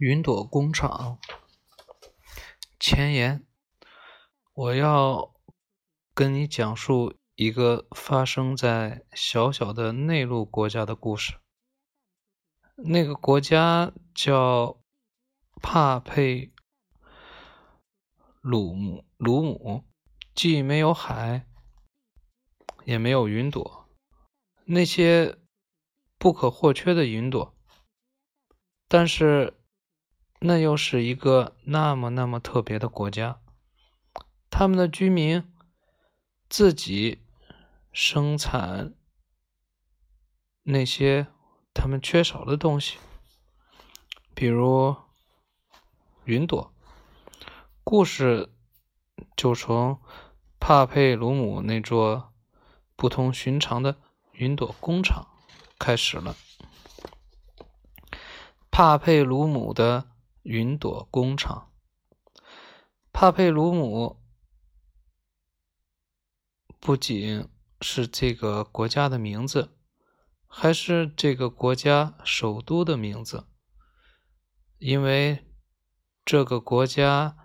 云朵工厂前言：我要跟你讲述一个发生在小小的内陆国家的故事。那个国家叫帕佩鲁姆，鲁姆既没有海，也没有云朵，那些不可或缺的云朵，但是。那又是一个那么那么特别的国家，他们的居民自己生产那些他们缺少的东西，比如云朵。故事就从帕佩鲁姆那座不同寻常的云朵工厂开始了。帕佩鲁姆的。云朵工厂，帕佩鲁姆不仅是这个国家的名字，还是这个国家首都的名字。因为这个国家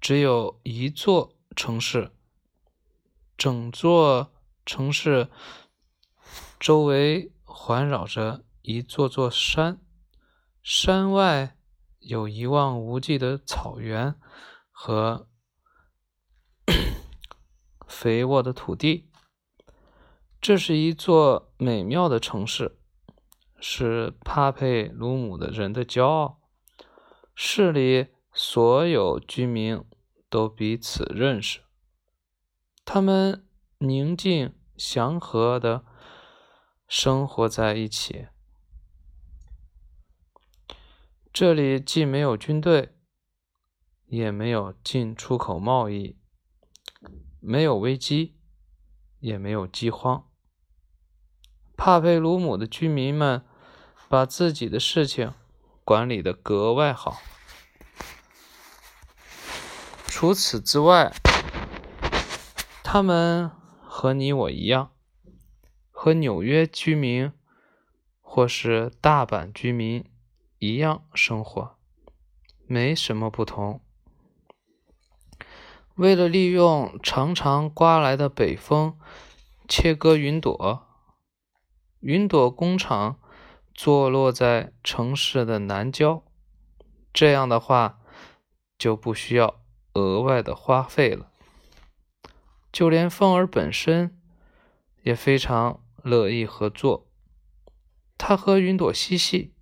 只有一座城市，整座城市周围环绕着一座座山，山外。有一望无际的草原和 肥沃的土地，这是一座美妙的城市，是帕佩鲁姆的人的骄傲。市里所有居民都彼此认识，他们宁静祥和的生活在一起。这里既没有军队，也没有进出口贸易，没有危机，也没有饥荒。帕佩鲁姆的居民们把自己的事情管理的格外好。除此之外，他们和你我一样，和纽约居民或是大阪居民。一样生活，没什么不同。为了利用常常刮来的北风切割云朵，云朵工厂坐落在城市的南郊。这样的话，就不需要额外的花费了。就连风儿本身也非常乐意合作，他和云朵嬉戏。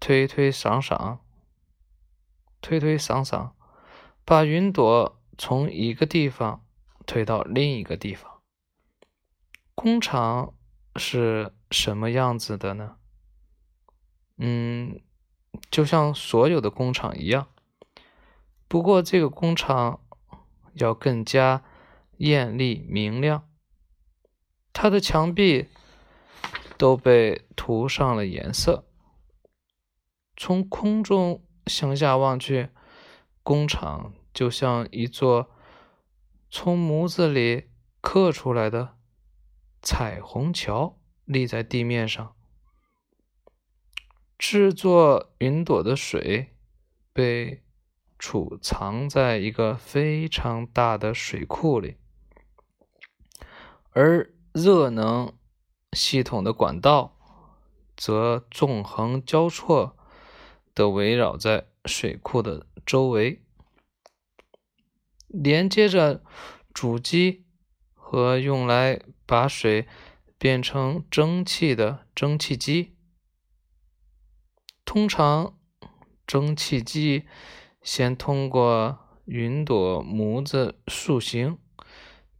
推推搡搡，推推搡搡，把云朵从一个地方推到另一个地方。工厂是什么样子的呢？嗯，就像所有的工厂一样，不过这个工厂要更加艳丽明亮，它的墙壁都被涂上了颜色。从空中向下望去，工厂就像一座从模子里刻出来的彩虹桥，立在地面上。制作云朵的水被储藏在一个非常大的水库里，而热能系统的管道则纵横交错。的围绕在水库的周围，连接着主机和用来把水变成蒸汽的蒸汽机。通常，蒸汽机先通过云朵模子塑形，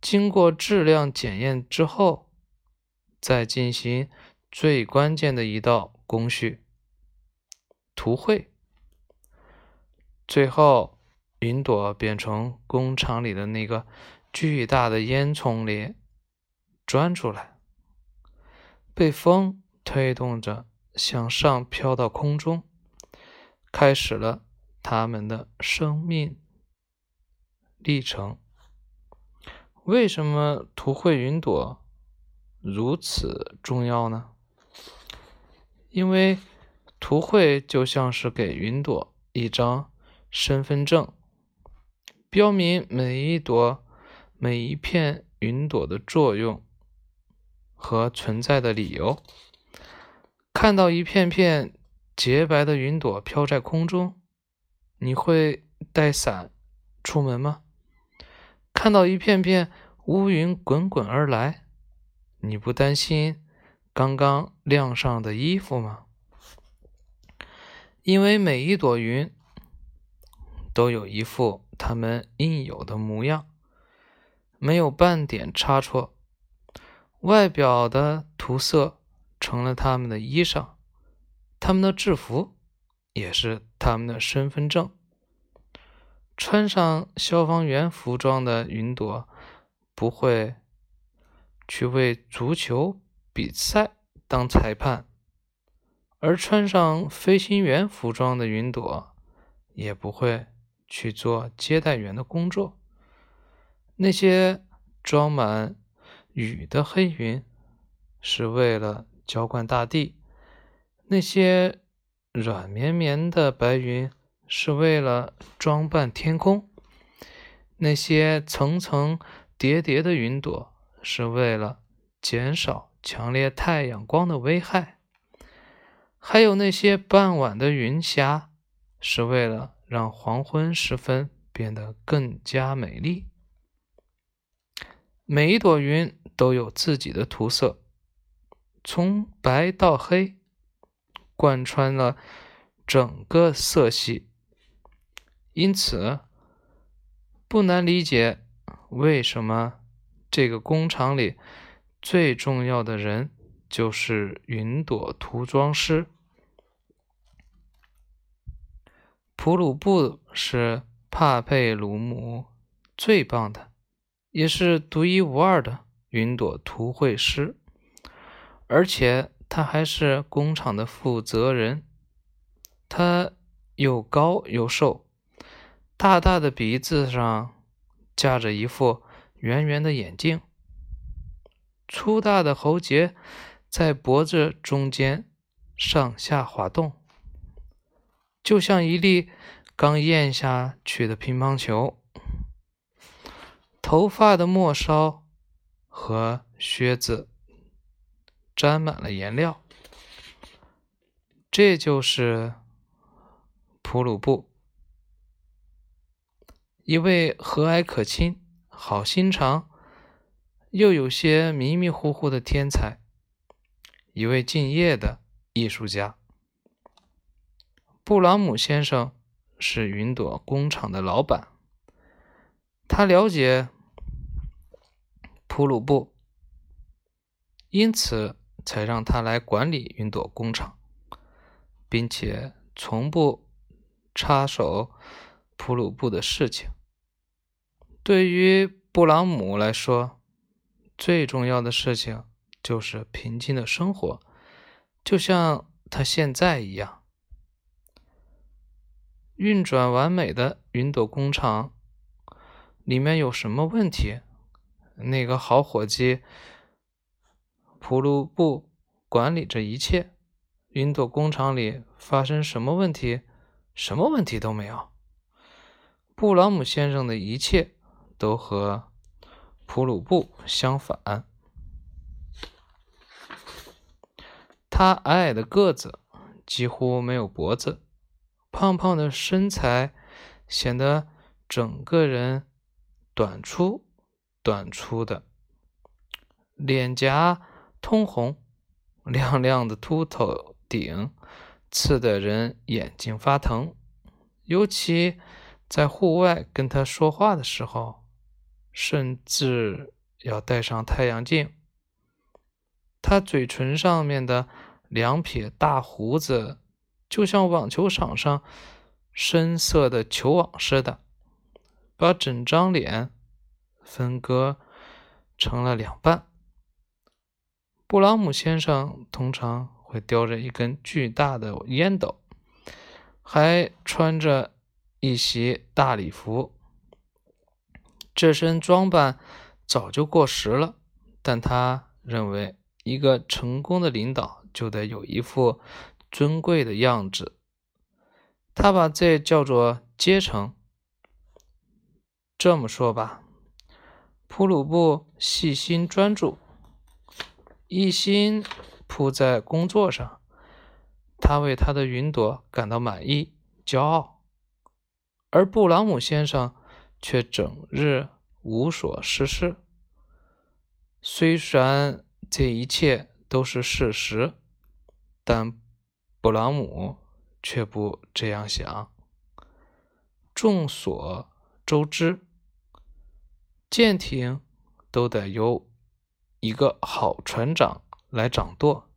经过质量检验之后，再进行最关键的一道工序。图绘，最后云朵变成工厂里的那个巨大的烟囱里钻出来，被风推动着向上飘到空中，开始了他们的生命历程。为什么图绘云朵如此重要呢？因为。图绘就像是给云朵一张身份证，标明每一朵、每一片云朵的作用和存在的理由。看到一片片洁白的云朵飘在空中，你会带伞出门吗？看到一片片乌云滚滚而来，你不担心刚刚晾上的衣服吗？因为每一朵云都有一副它们应有的模样，没有半点差错，外表的涂色。成了他们的衣裳，他们的制服也是他们的身份证。穿上消防员服装的云朵不会去为足球比赛当裁判，而穿上飞行员服装的云朵也不会去做接待员的工作。那些装满雨的黑云是为了。浇灌大地，那些软绵绵的白云是为了装扮天空；那些层层叠叠的云朵是为了减少强烈太阳光的危害；还有那些傍晚的云霞，是为了让黄昏时分变得更加美丽。每一朵云都有自己的涂色。从白到黑，贯穿了整个色系，因此不难理解为什么这个工厂里最重要的人就是云朵涂装师。普鲁布是帕佩鲁姆最棒的，也是独一无二的云朵图绘师。而且他还是工厂的负责人。他又高又瘦，大大的鼻子上架着一副圆圆的眼镜，粗大的喉结在脖子中间上下滑动，就像一粒刚咽下去的乒乓球。头发的末梢和靴子。沾满了颜料，这就是普鲁布，一位和蔼可亲、好心肠又有些迷迷糊糊的天才，一位敬业的艺术家。布朗姆先生是云朵工厂的老板，他了解普鲁布，因此。才让他来管理云朵工厂，并且从不插手普鲁布的事情。对于布朗姆来说，最重要的事情就是平静的生活，就像他现在一样。运转完美的云朵工厂里面有什么问题？那个好伙计。普鲁布管理着一切。云朵工厂里发生什么问题？什么问题都没有。布朗姆先生的一切都和普鲁布相反。他矮矮的个子，几乎没有脖子，胖胖的身材显得整个人短粗短粗的，脸颊。通红，亮亮的秃头顶刺得人眼睛发疼，尤其在户外跟他说话的时候，甚至要戴上太阳镜。他嘴唇上面的两撇大胡子，就像网球场上深色的球网似的，把整张脸分割成了两半。布朗姆先生通常会叼着一根巨大的烟斗，还穿着一袭大礼服。这身装扮早就过时了，但他认为一个成功的领导就得有一副尊贵的样子。他把这叫做阶层。这么说吧，普鲁布细心专注，一心扑在工作上。他为他的云朵感到满意、骄傲，而布朗姆先生却整日无所事事。虽然这一切都是事实，但布朗姆却不这样想。众所周知，舰艇都得由一个好船长来掌舵。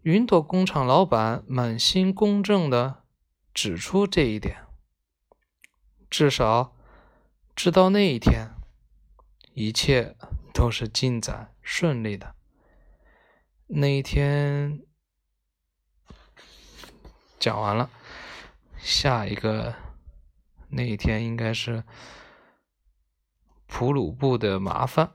云朵工厂老板满心公正的指出这一点，至少直到那一天，一切都是进展顺利的。那一天讲完了，下一个那一天应该是普鲁布的麻烦。